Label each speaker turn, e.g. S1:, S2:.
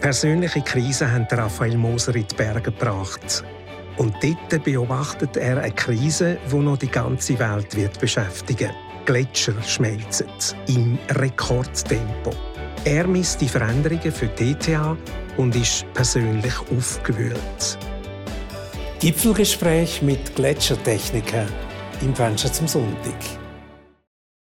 S1: Persönliche Krisen haben Raphael Moser in die Berge gebracht. Und dort beobachtet er eine Krise, die noch die ganze Welt wird beschäftigen Gletscher schmelzen im Rekordtempo. Er misst die Veränderungen für die ETH und ist persönlich aufgewühlt. Gipfelgespräch mit Gletschertechniker im Fenster zum Sonntag.